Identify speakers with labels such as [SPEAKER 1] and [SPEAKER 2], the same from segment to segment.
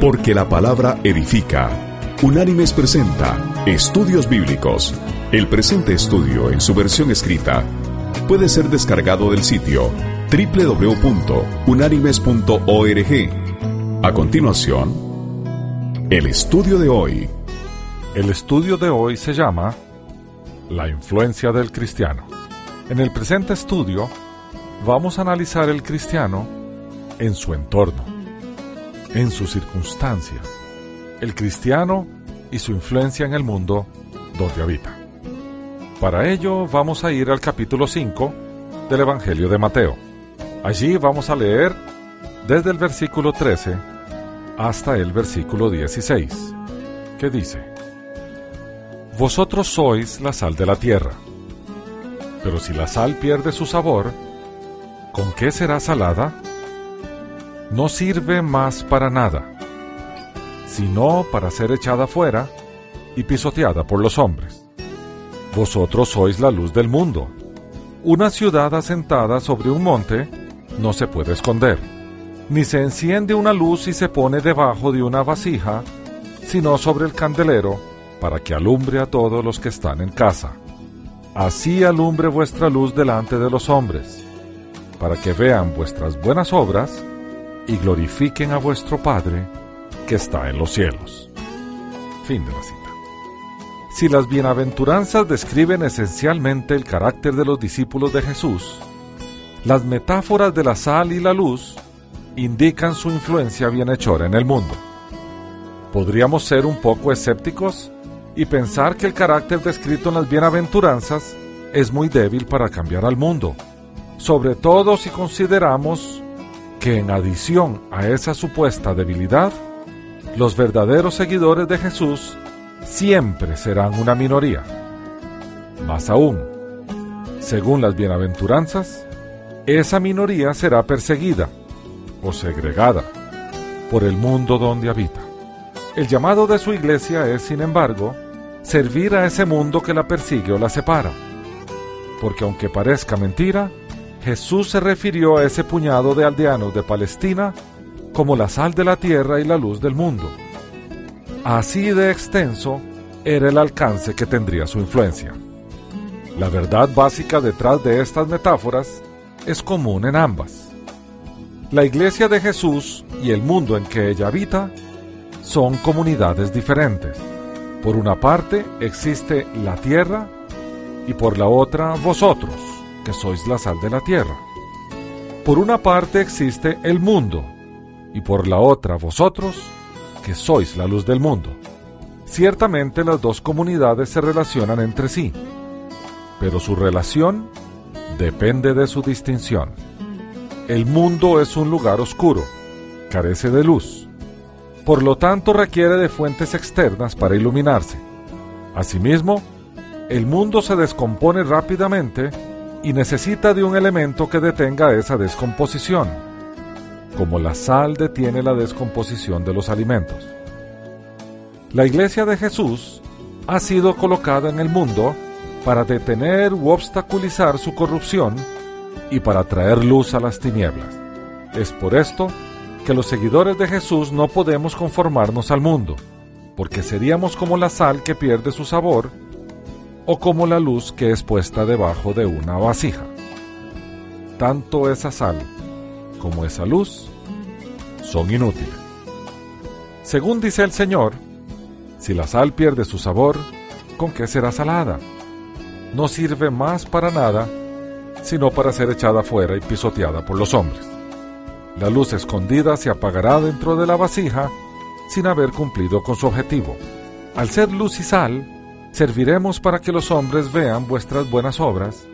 [SPEAKER 1] Porque la palabra edifica. Unánimes presenta Estudios Bíblicos. El presente estudio en su versión escrita puede ser descargado del sitio www.unánimes.org. A continuación, el estudio de hoy.
[SPEAKER 2] El estudio de hoy se llama La influencia del cristiano. En el presente estudio vamos a analizar el cristiano en su entorno, en su circunstancia, el cristiano y su influencia en el mundo donde habita. Para ello vamos a ir al capítulo 5 del Evangelio de Mateo. Allí vamos a leer desde el versículo 13 hasta el versículo 16, que dice, Vosotros sois la sal de la tierra, pero si la sal pierde su sabor, ¿con qué será salada? No sirve más para nada, sino para ser echada fuera y pisoteada por los hombres. Vosotros sois la luz del mundo. Una ciudad asentada sobre un monte no se puede esconder, ni se enciende una luz y se pone debajo de una vasija, sino sobre el candelero, para que alumbre a todos los que están en casa. Así alumbre vuestra luz delante de los hombres para que vean vuestras buenas obras y glorifiquen a vuestro Padre que está en los cielos. Fin de la cita. Si las bienaventuranzas describen esencialmente el carácter de los discípulos de Jesús, las metáforas de la sal y la luz indican su influencia bienhechora en el mundo. Podríamos ser un poco escépticos y pensar que el carácter descrito en las bienaventuranzas es muy débil para cambiar al mundo sobre todo si consideramos que en adición a esa supuesta debilidad, los verdaderos seguidores de Jesús siempre serán una minoría. Más aún, según las bienaventuranzas, esa minoría será perseguida o segregada por el mundo donde habita. El llamado de su iglesia es, sin embargo, servir a ese mundo que la persigue o la separa. Porque aunque parezca mentira, Jesús se refirió a ese puñado de aldeanos de Palestina como la sal de la tierra y la luz del mundo. Así de extenso era el alcance que tendría su influencia. La verdad básica detrás de estas metáforas es común en ambas. La iglesia de Jesús y el mundo en que ella habita son comunidades diferentes. Por una parte existe la tierra y por la otra vosotros sois la sal de la tierra. Por una parte existe el mundo, y por la otra vosotros, que sois la luz del mundo. Ciertamente las dos comunidades se relacionan entre sí, pero su relación depende de su distinción. El mundo es un lugar oscuro, carece de luz, por lo tanto requiere de fuentes externas para iluminarse. Asimismo, el mundo se descompone rápidamente y necesita de un elemento que detenga esa descomposición, como la sal detiene la descomposición de los alimentos. La iglesia de Jesús ha sido colocada en el mundo para detener u obstaculizar su corrupción y para traer luz a las tinieblas. Es por esto que los seguidores de Jesús no podemos conformarnos al mundo, porque seríamos como la sal que pierde su sabor o como la luz que es puesta debajo de una vasija. Tanto esa sal como esa luz son inútiles. Según dice el Señor, si la sal pierde su sabor, ¿con qué será salada? No sirve más para nada, sino para ser echada fuera y pisoteada por los hombres. La luz escondida se apagará dentro de la vasija sin haber cumplido con su objetivo. Al ser luz y sal, serviremos para que los hombres vean vuestras buenas obras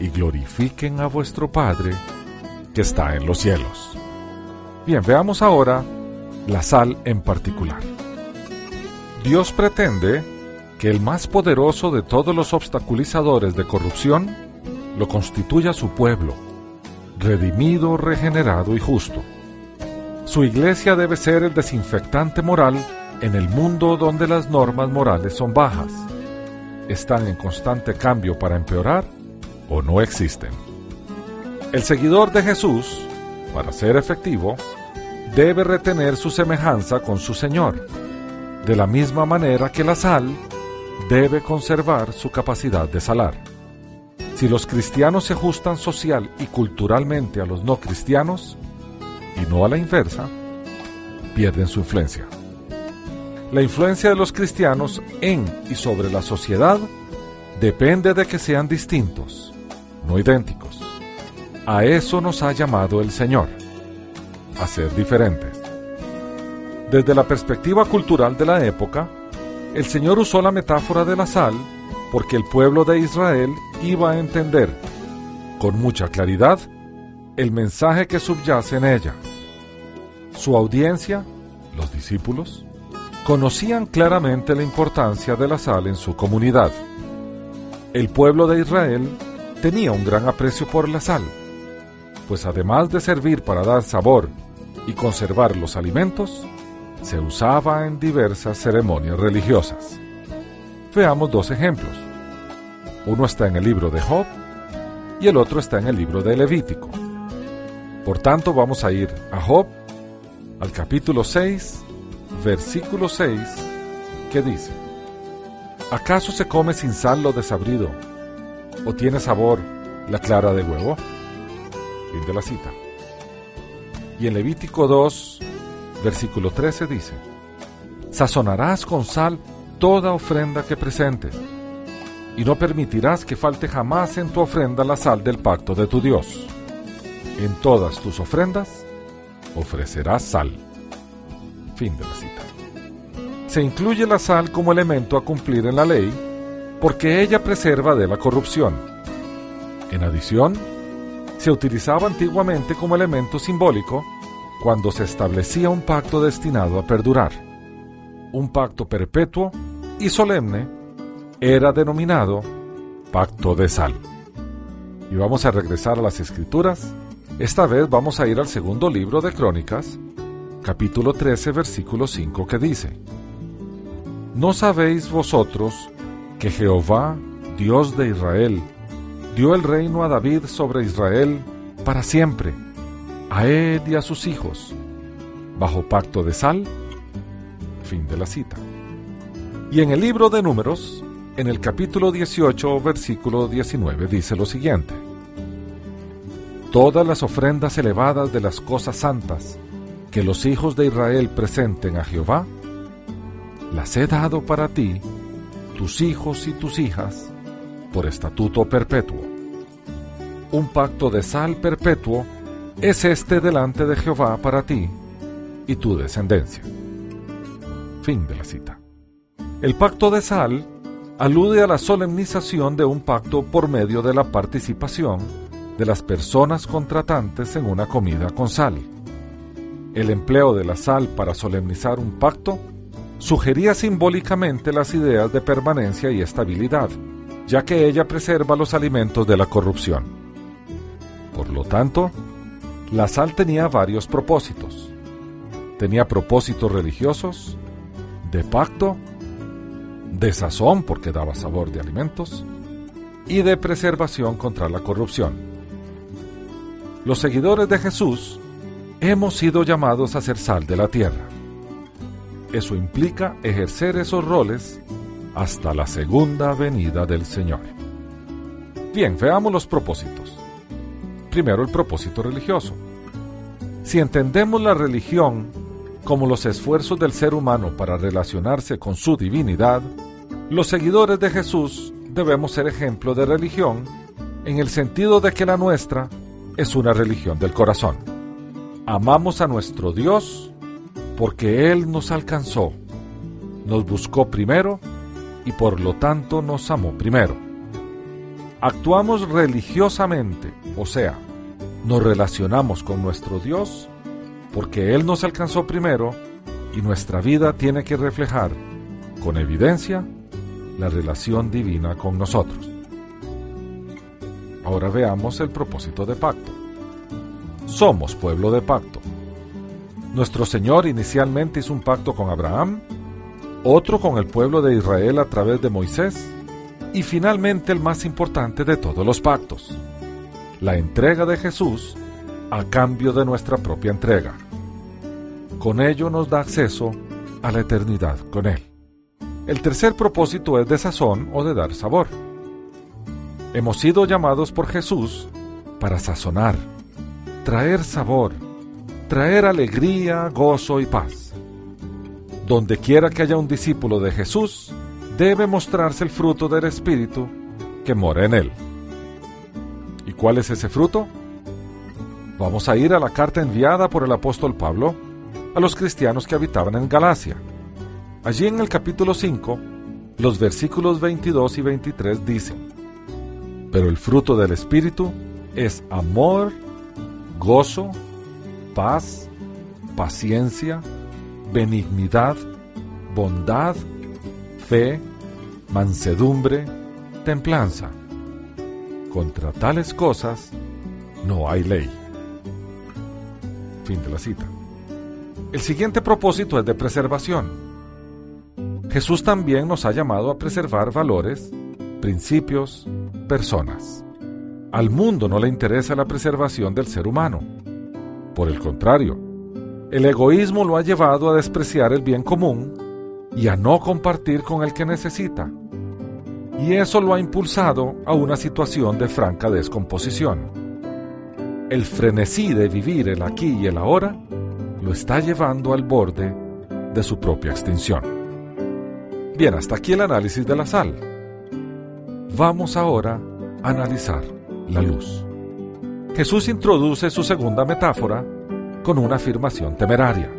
[SPEAKER 2] y glorifiquen a vuestro Padre que está en los cielos. Bien, veamos ahora la sal en particular. Dios pretende que el más poderoso de todos los obstaculizadores de corrupción lo constituya su pueblo, redimido, regenerado y justo. Su iglesia debe ser el desinfectante moral en el mundo donde las normas morales son bajas, están en constante cambio para empeorar o no existen. El seguidor de Jesús, para ser efectivo, debe retener su semejanza con su Señor, de la misma manera que la sal debe conservar su capacidad de salar. Si los cristianos se ajustan social y culturalmente a los no cristianos, y no a la inversa, pierden su influencia. La influencia de los cristianos en y sobre la sociedad depende de que sean distintos, no idénticos. A eso nos ha llamado el Señor, a ser diferentes. Desde la perspectiva cultural de la época, el Señor usó la metáfora de la sal porque el pueblo de Israel iba a entender con mucha claridad el mensaje que subyace en ella. Su audiencia, los discípulos, conocían claramente la importancia de la sal en su comunidad. El pueblo de Israel tenía un gran aprecio por la sal, pues además de servir para dar sabor y conservar los alimentos, se usaba en diversas ceremonias religiosas. Veamos dos ejemplos. Uno está en el libro de Job y el otro está en el libro de Levítico. Por tanto, vamos a ir a Job, al capítulo 6, versículo 6, que dice, ¿acaso se come sin sal lo desabrido? ¿O tiene sabor la clara de huevo? Fin de la cita. Y en Levítico 2, versículo 13 dice, Sazonarás con sal toda ofrenda que presentes, y no permitirás que falte jamás en tu ofrenda la sal del pacto de tu Dios. En todas tus ofrendas ofrecerás sal. Fin de la. Se incluye la sal como elemento a cumplir en la ley porque ella preserva de la corrupción. En adición, se utilizaba antiguamente como elemento simbólico cuando se establecía un pacto destinado a perdurar. Un pacto perpetuo y solemne era denominado pacto de sal. Y vamos a regresar a las escrituras. Esta vez vamos a ir al segundo libro de Crónicas, capítulo 13, versículo 5, que dice, ¿No sabéis vosotros que Jehová, Dios de Israel, dio el reino a David sobre Israel para siempre, a él y a sus hijos, bajo pacto de sal? Fin de la cita. Y en el libro de números, en el capítulo 18, versículo 19, dice lo siguiente. Todas las ofrendas elevadas de las cosas santas que los hijos de Israel presenten a Jehová, las he dado para ti, tus hijos y tus hijas, por estatuto perpetuo. Un pacto de sal perpetuo es este delante de Jehová para ti y tu descendencia. Fin de la cita. El pacto de sal alude a la solemnización de un pacto por medio de la participación de las personas contratantes en una comida con sal. El empleo de la sal para solemnizar un pacto sugería simbólicamente las ideas de permanencia y estabilidad, ya que ella preserva los alimentos de la corrupción. Por lo tanto, la sal tenía varios propósitos. Tenía propósitos religiosos, de pacto, de sazón porque daba sabor de alimentos, y de preservación contra la corrupción. Los seguidores de Jesús hemos sido llamados a ser sal de la tierra. Eso implica ejercer esos roles hasta la segunda venida del Señor. Bien, veamos los propósitos. Primero el propósito religioso. Si entendemos la religión como los esfuerzos del ser humano para relacionarse con su divinidad, los seguidores de Jesús debemos ser ejemplo de religión en el sentido de que la nuestra es una religión del corazón. Amamos a nuestro Dios porque Él nos alcanzó, nos buscó primero y por lo tanto nos amó primero. Actuamos religiosamente, o sea, nos relacionamos con nuestro Dios porque Él nos alcanzó primero y nuestra vida tiene que reflejar con evidencia la relación divina con nosotros. Ahora veamos el propósito de pacto. Somos pueblo de pacto. Nuestro Señor inicialmente hizo un pacto con Abraham, otro con el pueblo de Israel a través de Moisés y finalmente el más importante de todos los pactos, la entrega de Jesús a cambio de nuestra propia entrega. Con ello nos da acceso a la eternidad con Él. El tercer propósito es de sazón o de dar sabor. Hemos sido llamados por Jesús para sazonar, traer sabor, traer alegría, gozo y paz. Donde quiera que haya un discípulo de Jesús, debe mostrarse el fruto del Espíritu que mora en él. ¿Y cuál es ese fruto? Vamos a ir a la carta enviada por el apóstol Pablo a los cristianos que habitaban en Galacia. Allí en el capítulo 5, los versículos 22 y 23 dicen, Pero el fruto del Espíritu es amor, gozo, paz, paciencia, benignidad, bondad, fe, mansedumbre, templanza. Contra tales cosas no hay ley. Fin de la cita. El siguiente propósito es de preservación. Jesús también nos ha llamado a preservar valores, principios, personas. Al mundo no le interesa la preservación del ser humano. Por el contrario, el egoísmo lo ha llevado a despreciar el bien común y a no compartir con el que necesita. Y eso lo ha impulsado a una situación de franca descomposición. El frenesí de vivir el aquí y el ahora lo está llevando al borde de su propia extinción. Bien, hasta aquí el análisis de la sal. Vamos ahora a analizar la luz. Jesús introduce su segunda metáfora con una afirmación temeraria.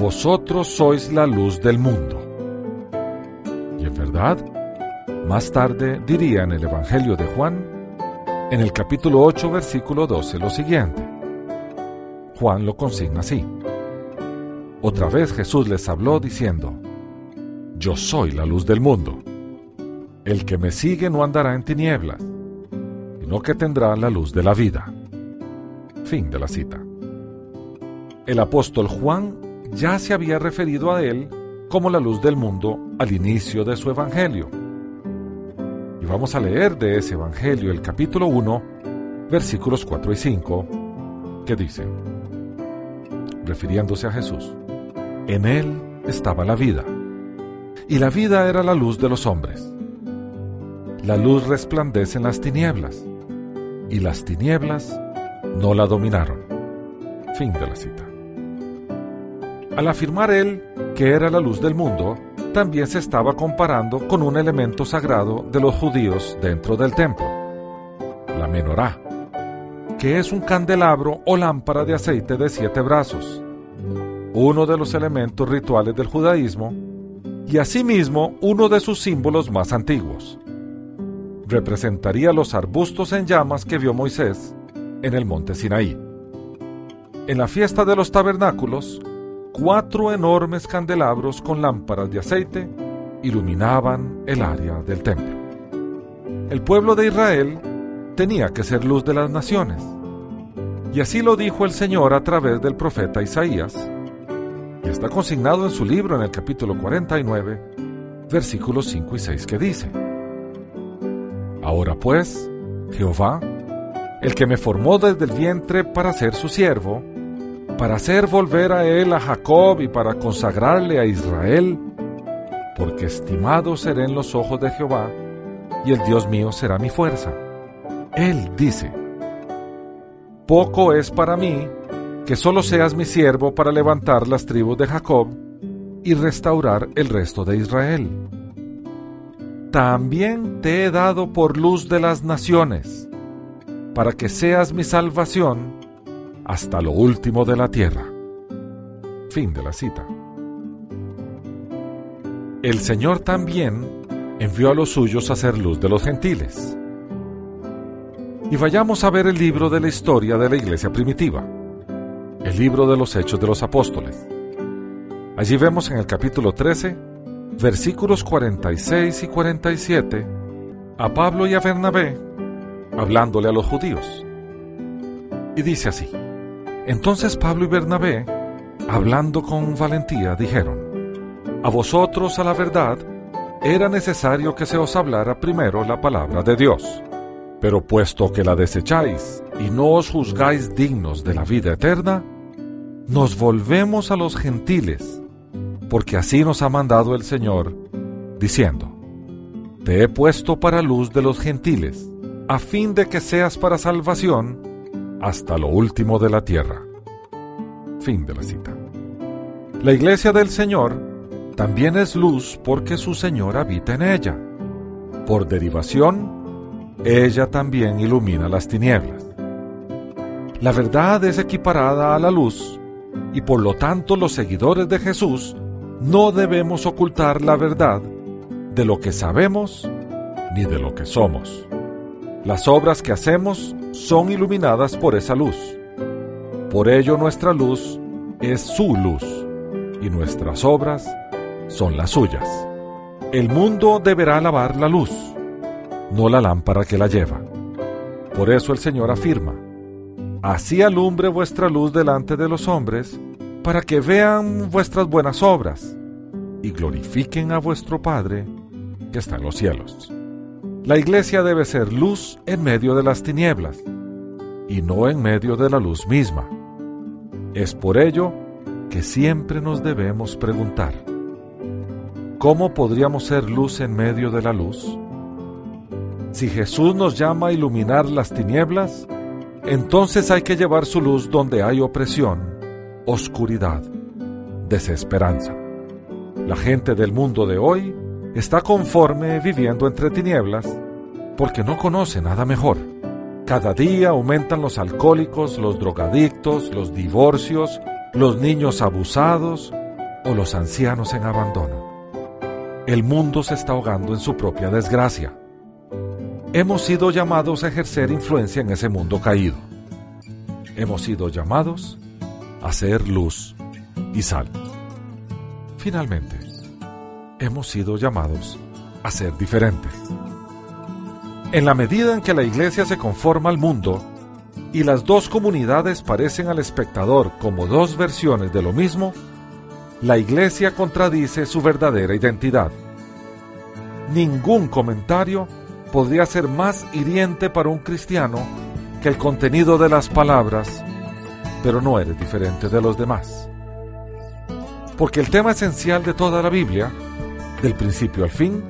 [SPEAKER 2] Vosotros sois la luz del mundo. Y en verdad, más tarde diría en el Evangelio de Juan, en el capítulo 8, versículo 12, lo siguiente. Juan lo consigna así. Otra vez Jesús les habló diciendo, yo soy la luz del mundo. El que me sigue no andará en tinieblas, sino que tendrá la luz de la vida. Fin de la cita. El apóstol Juan ya se había referido a él como la luz del mundo al inicio de su evangelio. Y vamos a leer de ese evangelio el capítulo 1, versículos 4 y 5, que dicen, refiriéndose a Jesús, en él estaba la vida y la vida era la luz de los hombres. La luz resplandece en las tinieblas, y las tinieblas no la dominaron. Fin de la cita. Al afirmar él que era la luz del mundo, también se estaba comparando con un elemento sagrado de los judíos dentro del templo, la menorá, que es un candelabro o lámpara de aceite de siete brazos, uno de los elementos rituales del judaísmo y asimismo uno de sus símbolos más antiguos. Representaría los arbustos en llamas que vio Moisés en el monte Sinaí. En la fiesta de los tabernáculos, cuatro enormes candelabros con lámparas de aceite iluminaban el área del templo. El pueblo de Israel tenía que ser luz de las naciones. Y así lo dijo el Señor a través del profeta Isaías está consignado en su libro en el capítulo 49, versículos 5 y 6 que dice, Ahora pues, Jehová, el que me formó desde el vientre para ser su siervo, para hacer volver a él a Jacob y para consagrarle a Israel, porque estimado seré en los ojos de Jehová, y el Dios mío será mi fuerza. Él dice, Poco es para mí que solo seas mi siervo para levantar las tribus de Jacob y restaurar el resto de Israel. También te he dado por luz de las naciones, para que seas mi salvación hasta lo último de la tierra. Fin de la cita. El Señor también envió a los suyos a ser luz de los gentiles. Y vayamos a ver el libro de la historia de la iglesia primitiva el libro de los Hechos de los Apóstoles. Allí vemos en el capítulo 13, versículos 46 y 47, a Pablo y a Bernabé hablándole a los judíos. Y dice así, entonces Pablo y Bernabé, hablando con valentía, dijeron, a vosotros a la verdad, era necesario que se os hablara primero la palabra de Dios. Pero puesto que la desecháis y no os juzgáis dignos de la vida eterna, nos volvemos a los gentiles, porque así nos ha mandado el Señor, diciendo, Te he puesto para luz de los gentiles, a fin de que seas para salvación hasta lo último de la tierra. Fin de la cita. La iglesia del Señor también es luz porque su Señor habita en ella. Por derivación, ella también ilumina las tinieblas. La verdad es equiparada a la luz y por lo tanto los seguidores de Jesús no debemos ocultar la verdad de lo que sabemos ni de lo que somos. Las obras que hacemos son iluminadas por esa luz. Por ello nuestra luz es su luz y nuestras obras son las suyas. El mundo deberá alabar la luz, no la lámpara que la lleva. Por eso el Señor afirma, Así alumbre vuestra luz delante de los hombres, para que vean vuestras buenas obras y glorifiquen a vuestro Padre que está en los cielos. La iglesia debe ser luz en medio de las tinieblas y no en medio de la luz misma. Es por ello que siempre nos debemos preguntar, ¿cómo podríamos ser luz en medio de la luz? Si Jesús nos llama a iluminar las tinieblas, entonces hay que llevar su luz donde hay opresión, oscuridad, desesperanza. La gente del mundo de hoy está conforme viviendo entre tinieblas porque no conoce nada mejor. Cada día aumentan los alcohólicos, los drogadictos, los divorcios, los niños abusados o los ancianos en abandono. El mundo se está ahogando en su propia desgracia hemos sido llamados a ejercer influencia en ese mundo caído. Hemos sido llamados a ser luz y sal. Finalmente, hemos sido llamados a ser diferentes. En la medida en que la iglesia se conforma al mundo y las dos comunidades parecen al espectador como dos versiones de lo mismo, la iglesia contradice su verdadera identidad. Ningún comentario podría ser más hiriente para un cristiano que el contenido de las palabras, pero no eres diferente de los demás. Porque el tema esencial de toda la Biblia, del principio al fin,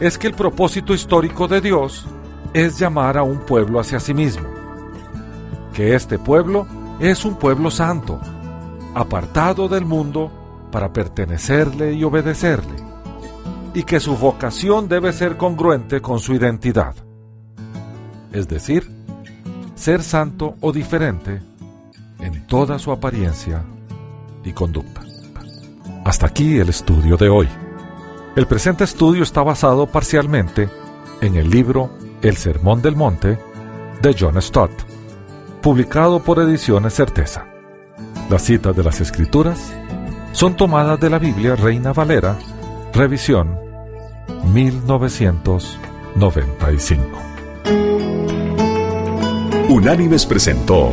[SPEAKER 2] es que el propósito histórico de Dios es llamar a un pueblo hacia sí mismo. Que este pueblo es un pueblo santo, apartado del mundo para pertenecerle y obedecerle y que su vocación debe ser congruente con su identidad. Es decir, ser santo o diferente en toda su apariencia y conducta. Hasta aquí el estudio de hoy. El presente estudio está basado parcialmente en el libro El Sermón del Monte de John Stott, publicado por Ediciones Certeza. Las citas de las Escrituras son tomadas de la Biblia Reina Valera, revisión 1995.
[SPEAKER 1] Unánimes presentó